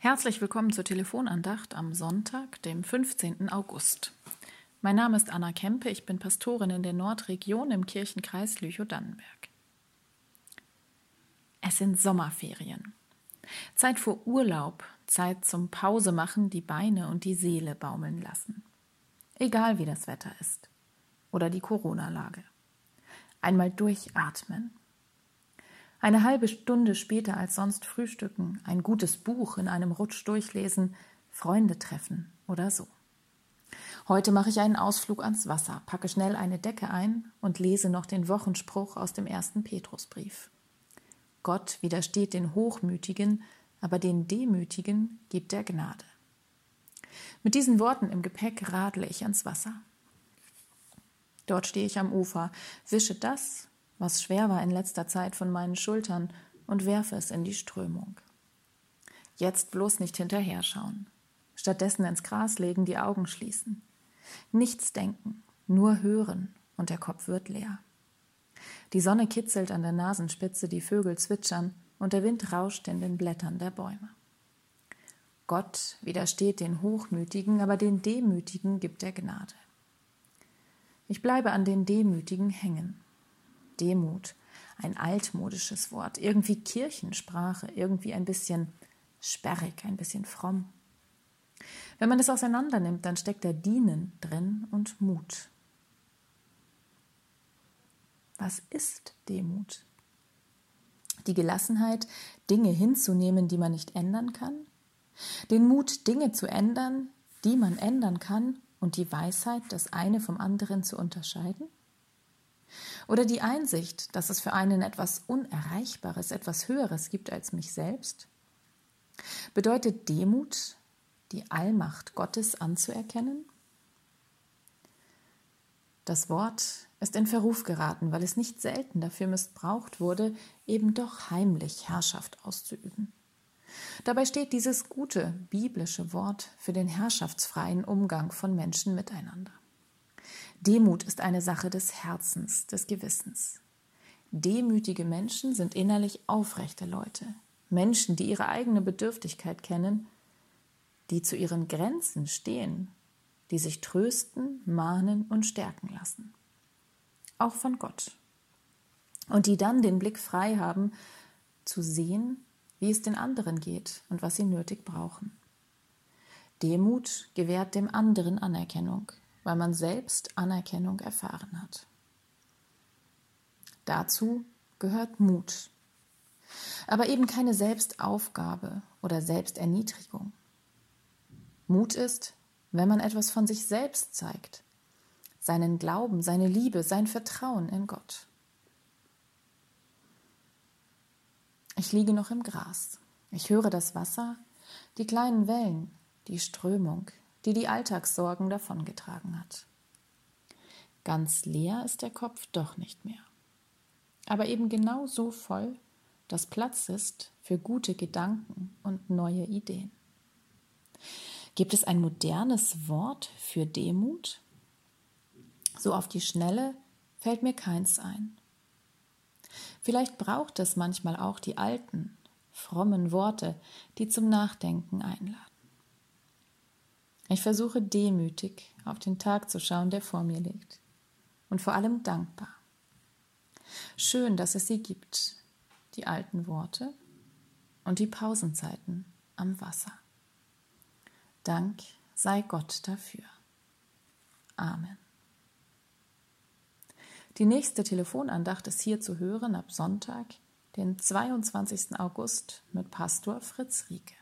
Herzlich willkommen zur Telefonandacht am Sonntag, dem 15. August. Mein Name ist Anna Kempe, ich bin Pastorin in der Nordregion im Kirchenkreis Lüchow-Dannenberg. Es sind Sommerferien. Zeit für Urlaub, Zeit zum Pausemachen, die Beine und die Seele baumeln lassen. Egal wie das Wetter ist oder die Corona-Lage. Einmal durchatmen, eine halbe Stunde später als sonst frühstücken, ein gutes Buch in einem Rutsch durchlesen, Freunde treffen oder so. Heute mache ich einen Ausflug ans Wasser, packe schnell eine Decke ein und lese noch den Wochenspruch aus dem ersten Petrusbrief. Gott widersteht den Hochmütigen, aber den Demütigen gibt er Gnade. Mit diesen Worten im Gepäck radle ich ans Wasser. Dort stehe ich am Ufer, wische das, was schwer war in letzter Zeit von meinen Schultern, und werfe es in die Strömung. Jetzt bloß nicht hinterher schauen. Stattdessen ins Gras legen, die Augen schließen. Nichts denken, nur hören, und der Kopf wird leer. Die Sonne kitzelt an der Nasenspitze, die Vögel zwitschern, und der Wind rauscht in den Blättern der Bäume. Gott widersteht den Hochmütigen, aber den Demütigen gibt er Gnade. Ich bleibe an den Demütigen hängen Demut, ein altmodisches Wort, irgendwie Kirchensprache, irgendwie ein bisschen sperrig, ein bisschen fromm. Wenn man es auseinander nimmt, dann steckt da Dienen drin und Mut. Was ist Demut? Die Gelassenheit, Dinge hinzunehmen, die man nicht ändern kann? Den Mut, Dinge zu ändern, die man ändern kann und die Weisheit, das eine vom anderen zu unterscheiden? Oder die Einsicht, dass es für einen etwas Unerreichbares, etwas Höheres gibt als mich selbst? Bedeutet Demut, die Allmacht Gottes anzuerkennen? Das Wort ist in Verruf geraten, weil es nicht selten dafür missbraucht wurde, eben doch heimlich Herrschaft auszuüben. Dabei steht dieses gute biblische Wort für den herrschaftsfreien Umgang von Menschen miteinander. Demut ist eine Sache des Herzens, des Gewissens. Demütige Menschen sind innerlich aufrechte Leute, Menschen, die ihre eigene Bedürftigkeit kennen, die zu ihren Grenzen stehen, die sich trösten, mahnen und stärken lassen. Auch von Gott. Und die dann den Blick frei haben, zu sehen, wie es den anderen geht und was sie nötig brauchen. Demut gewährt dem anderen Anerkennung, weil man selbst Anerkennung erfahren hat. Dazu gehört Mut, aber eben keine Selbstaufgabe oder Selbsterniedrigung. Mut ist, wenn man etwas von sich selbst zeigt, seinen Glauben, seine Liebe, sein Vertrauen in Gott. Ich liege noch im Gras. Ich höre das Wasser, die kleinen Wellen, die Strömung, die die Alltagssorgen davongetragen hat. Ganz leer ist der Kopf doch nicht mehr. Aber eben genau so voll, dass Platz ist für gute Gedanken und neue Ideen. Gibt es ein modernes Wort für Demut? So auf die Schnelle fällt mir keins ein. Vielleicht braucht es manchmal auch die alten, frommen Worte, die zum Nachdenken einladen. Ich versuche demütig auf den Tag zu schauen, der vor mir liegt. Und vor allem dankbar. Schön, dass es sie gibt, die alten Worte und die Pausenzeiten am Wasser. Dank sei Gott dafür. Amen. Die nächste Telefonandacht ist hier zu hören ab Sonntag, den 22. August mit Pastor Fritz Rieke.